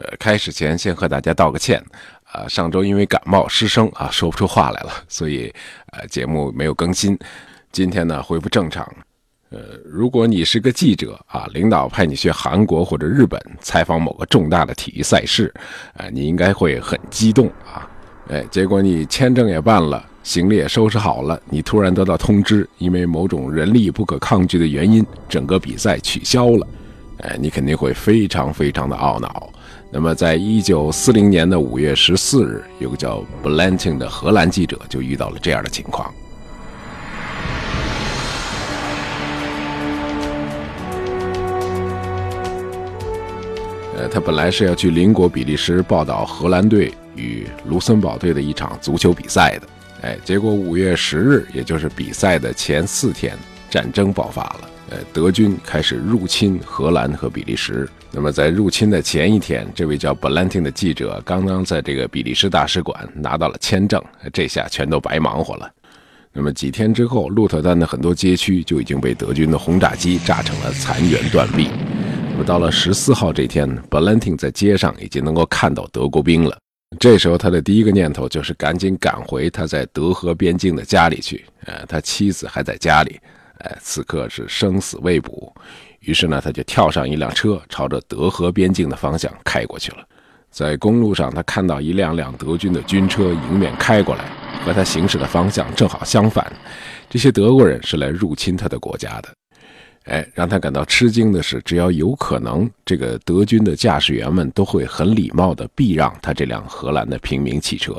呃，开始前先和大家道个歉，啊，上周因为感冒失声啊，说不出话来了，所以呃节目没有更新。今天呢恢复正常。呃，如果你是个记者啊，领导派你去韩国或者日本采访某个重大的体育赛事，呃，你应该会很激动啊。哎，结果你签证也办了，行李也收拾好了，你突然得到通知，因为某种人力不可抗拒的原因，整个比赛取消了。哎，你肯定会非常非常的懊恼。那么，在一九四零年的五月十四日，有个叫 b l a n t i n g 的荷兰记者就遇到了这样的情况。呃，他本来是要去邻国比利时报道荷兰队与卢森堡队的一场足球比赛的。哎，结果五月十日，也就是比赛的前四天，战争爆发了。呃，德军开始入侵荷兰和比利时。那么，在入侵的前一天，这位叫 b l a n t i n 的记者刚刚在这个比利时大使馆拿到了签证，这下全都白忙活了。那么几天之后，鹿特丹的很多街区就已经被德军的轰炸机炸成了残垣断壁。那么到了十四号这天 b l a n t i n 在街上已经能够看到德国兵了。这时候，他的第一个念头就是赶紧赶回他在德和边境的家里去。呃，他妻子还在家里。呃，此刻是生死未卜，于是呢，他就跳上一辆车，朝着德和边境的方向开过去了。在公路上，他看到一辆辆德军的军车迎面开过来，和他行驶的方向正好相反。这些德国人是来入侵他的国家的。哎，让他感到吃惊的是，只要有可能，这个德军的驾驶员们都会很礼貌地避让他这辆荷兰的平民汽车。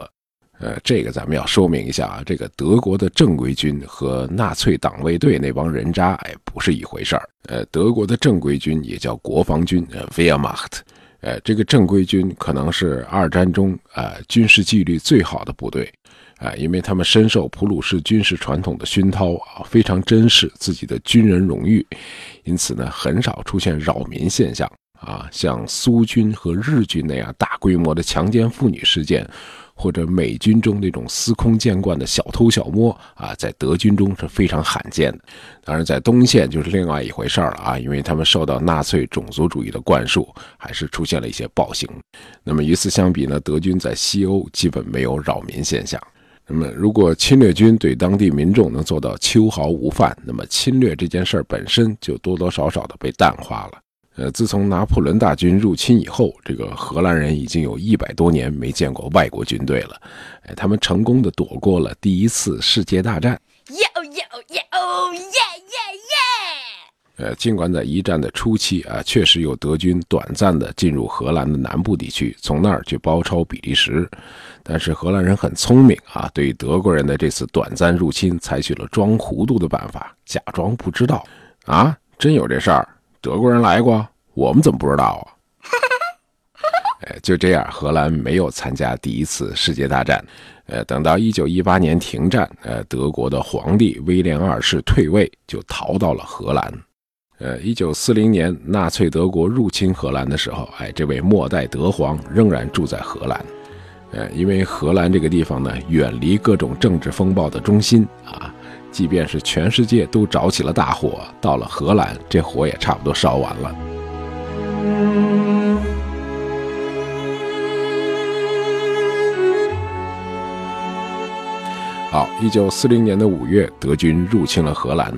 呃，这个咱们要说明一下啊，这个德国的正规军和纳粹党卫队那帮人渣，哎，不是一回事儿。呃，德国的正规军也叫国防军，呃，Wehrmacht。呃，这个正规军可能是二战中啊军事纪律最好的部队，啊，因为他们深受普鲁士军事传统的熏陶啊，非常珍视自己的军人荣誉，因此呢，很少出现扰民现象啊，像苏军和日军那样大规模的强奸妇女事件。或者美军中那种司空见惯的小偷小摸啊，在德军中是非常罕见的。当然，在东线就是另外一回事了啊，因为他们受到纳粹种族主义的灌输，还是出现了一些暴行。那么与此相比呢，德军在西欧基本没有扰民现象。那么，如果侵略军对当地民众能做到秋毫无犯，那么侵略这件事儿本身就多多少少的被淡化了。呃，自从拿破仑大军入侵以后，这个荷兰人已经有一百多年没见过外国军队了。哎，他们成功的躲过了第一次世界大战。哟哟哟耶耶耶！呃，尽管在一战的初期啊，确实有德军短暂的进入荷兰的南部地区，从那儿去包抄比利时，但是荷兰人很聪明啊，对德国人的这次短暂入侵采取了装糊涂的办法，假装不知道。啊，真有这事儿？德国人来过，我们怎么不知道啊？哎，就这样，荷兰没有参加第一次世界大战。呃，等到一九一八年停战，呃，德国的皇帝威廉二世退位，就逃到了荷兰。呃，一九四零年纳粹德国入侵荷兰的时候，哎，这位末代德皇仍然住在荷兰。呃，因为荷兰这个地方呢，远离各种政治风暴的中心啊。即便是全世界都着起了大火，到了荷兰，这火也差不多烧完了。好，一九四零年的五月，德军入侵了荷兰，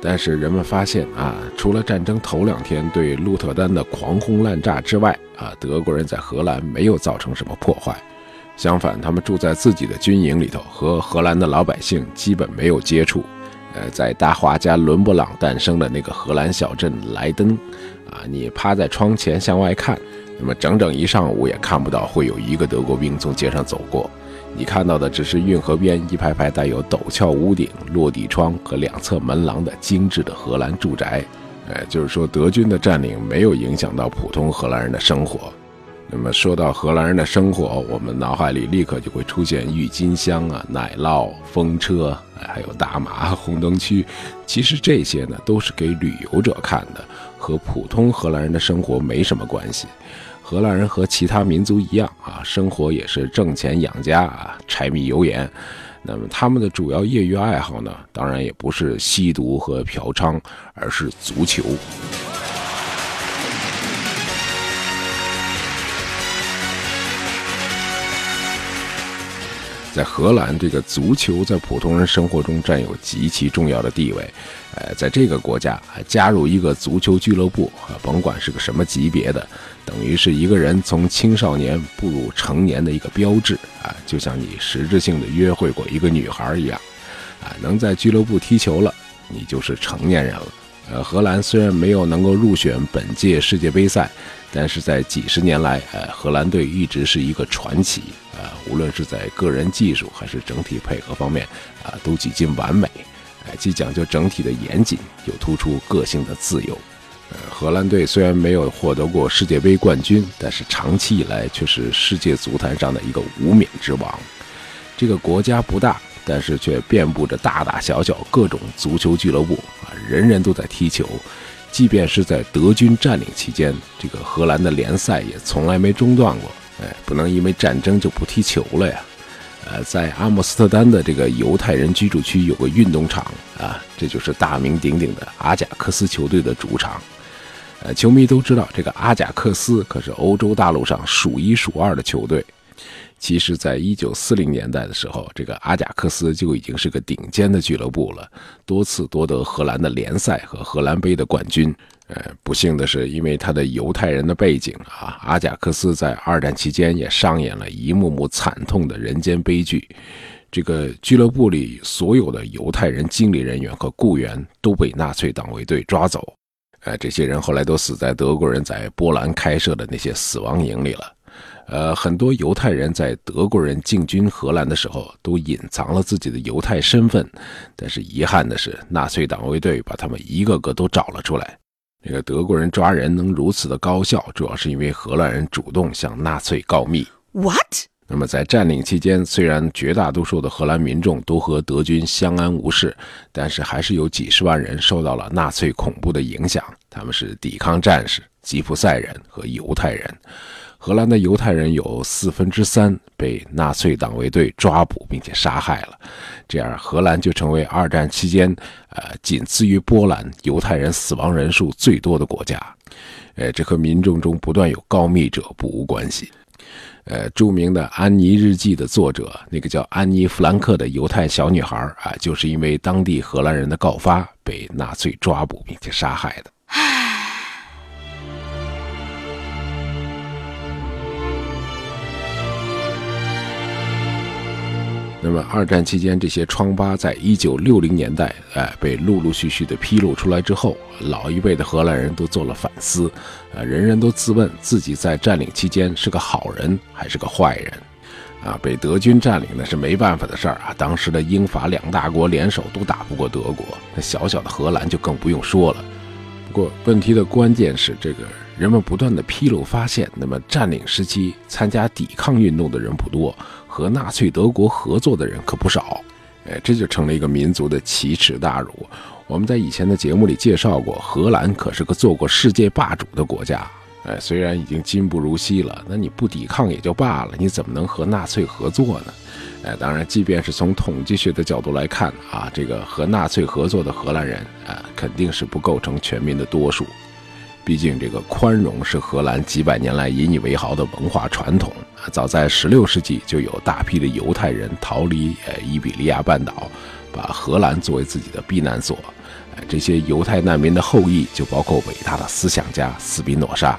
但是人们发现啊，除了战争头两天对鹿特丹的狂轰滥炸之外，啊，德国人在荷兰没有造成什么破坏。相反，他们住在自己的军营里头，和荷兰的老百姓基本没有接触。呃，在大画家伦勃朗诞生的那个荷兰小镇莱登，啊，你趴在窗前向外看，那么整整一上午也看不到会有一个德国兵从街上走过。你看到的只是运河边一排排带有陡峭屋顶、落地窗和两侧门廊的精致的荷兰住宅。呃，就是说，德军的占领没有影响到普通荷兰人的生活。那么说到荷兰人的生活，我们脑海里立刻就会出现郁金香啊、奶酪、风车，还有大马、红灯区。其实这些呢，都是给旅游者看的，和普通荷兰人的生活没什么关系。荷兰人和其他民族一样啊，生活也是挣钱养家啊，柴米油盐。那么他们的主要业余爱好呢，当然也不是吸毒和嫖娼，而是足球。在荷兰，这个足球在普通人生活中占有极其重要的地位。呃，在这个国家，加入一个足球俱乐部啊，甭管是个什么级别的，等于是一个人从青少年步入成年的一个标志啊，就像你实质性的约会过一个女孩一样啊，能在俱乐部踢球了，你就是成年人了。呃，荷兰虽然没有能够入选本届世界杯赛，但是在几十年来，呃，荷兰队一直是一个传奇啊，无论是在个人技术还是整体配合方面啊，都几近完美。哎，既讲究整体的严谨，又突出个性的自由。呃，荷兰队虽然没有获得过世界杯冠军，但是长期以来却是世界足坛上的一个无冕之王。这个国家不大，但是却遍布着大大小小各种足球俱乐部啊，人人都在踢球。即便是在德军占领期间，这个荷兰的联赛也从来没中断过。哎，不能因为战争就不踢球了呀。呃，在阿姆斯特丹的这个犹太人居住区有个运动场啊，这就是大名鼎鼎的阿贾克斯球队的主场。呃，球迷都知道，这个阿贾克斯可是欧洲大陆上数一数二的球队。其实，在一九四零年代的时候，这个阿贾克斯就已经是个顶尖的俱乐部了，多次夺得荷兰的联赛和荷兰杯的冠军。呃，不幸的是，因为他的犹太人的背景啊，阿贾克斯在二战期间也上演了一幕幕惨痛的人间悲剧。这个俱乐部里所有的犹太人经理人员和雇员都被纳粹党卫队抓走。呃，这些人后来都死在德国人在波兰开设的那些死亡营里了。呃，很多犹太人在德国人进军荷兰的时候都隐藏了自己的犹太身份，但是遗憾的是，纳粹党卫队把他们一个个都找了出来。这个德国人抓人能如此的高效，主要是因为荷兰人主动向纳粹告密。What？那么在占领期间，虽然绝大多数的荷兰民众都和德军相安无事，但是还是有几十万人受到了纳粹恐怖的影响。他们是抵抗战士、吉普赛人和犹太人。荷兰的犹太人有四分之三被纳粹党卫队抓捕并且杀害了，这样荷兰就成为二战期间，呃，仅次于波兰犹太人死亡人数最多的国家。呃，这和民众中不断有告密者不无关系。呃，著名的《安妮日记》的作者，那个叫安妮·弗兰克的犹太小女孩啊，就是因为当地荷兰人的告发被纳粹抓捕并且杀害的。那么，二战期间这些疮疤，在一九六零年代，哎，被陆陆续续的披露出来之后，老一辈的荷兰人都做了反思，啊，人人都自问自己在占领期间是个好人还是个坏人，啊，被德军占领那是没办法的事儿啊，当时的英法两大国联手都打不过德国，那小小的荷兰就更不用说了。不过，问题的关键是这个。人们不断的披露发现，那么占领时期参加抵抗运动的人不多，和纳粹德国合作的人可不少，哎，这就成了一个民族的奇耻大辱。我们在以前的节目里介绍过，荷兰可是个做过世界霸主的国家，哎，虽然已经今不如昔了，那你不抵抗也就罢了，你怎么能和纳粹合作呢？哎，当然，即便是从统计学的角度来看啊，这个和纳粹合作的荷兰人啊，肯定是不构成全民的多数。毕竟，这个宽容是荷兰几百年来引以为豪的文化传统啊。早在16世纪，就有大批的犹太人逃离呃伊比利亚半岛，把荷兰作为自己的避难所。这些犹太难民的后裔就包括伟大的思想家斯宾诺莎。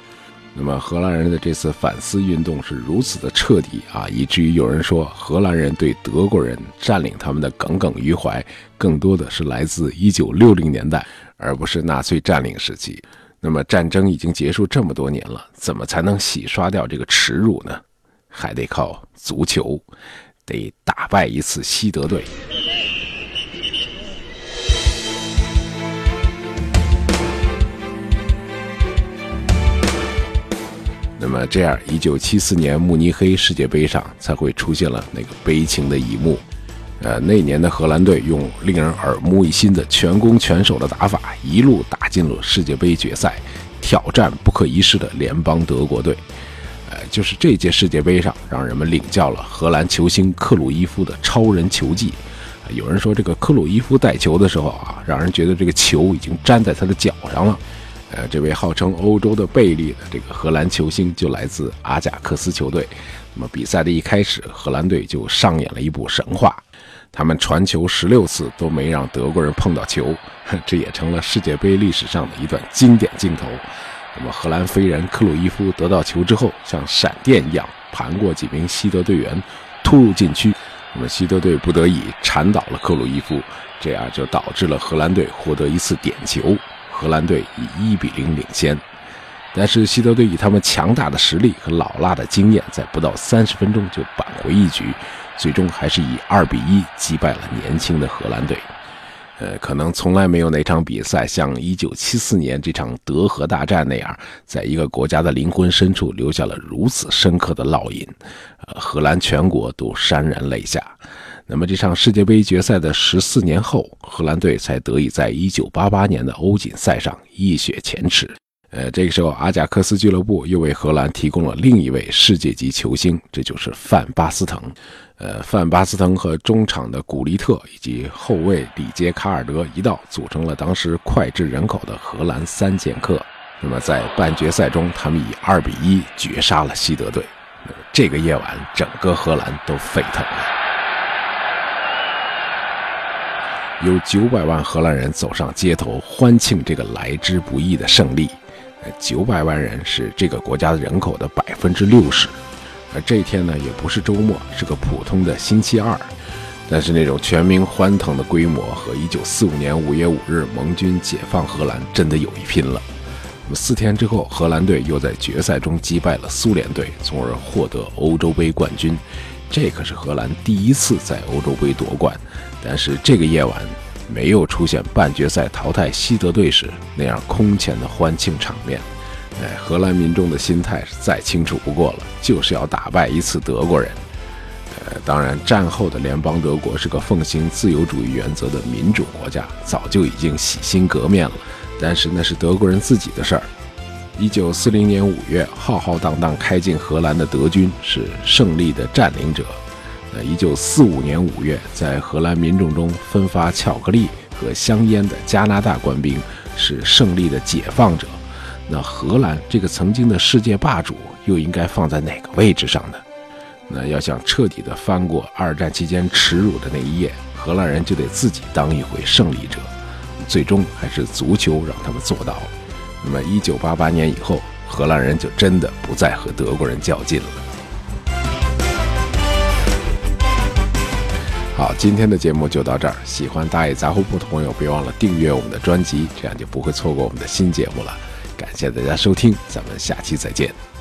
那么，荷兰人的这次反思运动是如此的彻底啊，以至于有人说，荷兰人对德国人占领他们的耿耿于怀，更多的是来自1960年代，而不是纳粹占领时期。那么战争已经结束这么多年了，怎么才能洗刷掉这个耻辱呢？还得靠足球，得打败一次西德队。那么这样，一九七四年慕尼黑世界杯上才会出现了那个悲情的一幕。呃，那年的荷兰队用令人耳目一新的全攻全守的打法，一路打进了世界杯决赛，挑战不可一世的联邦德国队。呃，就是这届世界杯上，让人们领教了荷兰球星克鲁伊夫的超人球技。有人说，这个克鲁伊夫带球的时候啊，让人觉得这个球已经粘在他的脚上了。呃，这位号称欧洲的贝利的这个荷兰球星就来自阿贾克斯球队。那么比赛的一开始，荷兰队就上演了一部神话，他们传球十六次都没让德国人碰到球，这也成了世界杯历史上的一段经典镜头。那么荷兰飞人克鲁伊夫得到球之后，像闪电一样盘过几名西德队员，突入禁区。那么西德队不得已铲倒了克鲁伊夫，这样就导致了荷兰队获得一次点球。荷兰队以一比零领先，但是西德队以他们强大的实力和老辣的经验，在不到三十分钟就扳回一局，最终还是以二比一击败了年轻的荷兰队。呃，可能从来没有哪场比赛像一九七四年这场德荷大战那样，在一个国家的灵魂深处留下了如此深刻的烙印，呃，荷兰全国都潸然泪下。那么这场世界杯决赛的十四年后，荷兰队才得以在一九八八年的欧锦赛上一雪前耻。呃，这个时候阿贾克斯俱乐部又为荷兰提供了另一位世界级球星，这就是范巴斯滕。呃，范巴斯滕和中场的古利特以及后卫里杰卡尔德一道组成了当时脍炙人口的荷兰三剑客。那么在半决赛中，他们以二比一绝杀了西德队。这个夜晚，整个荷兰都沸腾了。有九百万荷兰人走上街头欢庆这个来之不易的胜利，九百万人是这个国家的人口的百分之六十，而这一天呢也不是周末，是个普通的星期二，但是那种全民欢腾的规模和一九四五年五月五日盟军解放荷兰真的有一拼了。那么四天之后，荷兰队又在决赛中击败了苏联队，从而获得欧洲杯冠军。这可是荷兰第一次在欧洲杯夺冠，但是这个夜晚没有出现半决赛淘汰西德队时那样空前的欢庆场面。哎，荷兰民众的心态是再清楚不过了，就是要打败一次德国人。呃，当然，战后的联邦德国是个奉行自由主义原则的民主国家，早就已经洗心革面了。但是那是德国人自己的事儿。一九四零年五月，浩浩荡荡开进荷兰的德军是胜利的占领者。那一九四五年五月，在荷兰民众中分发巧克力和香烟的加拿大官兵是胜利的解放者。那荷兰这个曾经的世界霸主，又应该放在哪个位置上呢？那要想彻底的翻过二战期间耻辱的那一页，荷兰人就得自己当一回胜利者。最终还是足球让他们做到了。那么，一九八八年以后，荷兰人就真的不再和德国人较劲了。好，今天的节目就到这儿。喜欢大野杂货铺的朋友，别忘了订阅我们的专辑，这样就不会错过我们的新节目了。感谢大家收听，咱们下期再见。